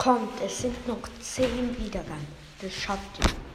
Kommt, es sind noch 10 Wiedergang. Das schafft ihr.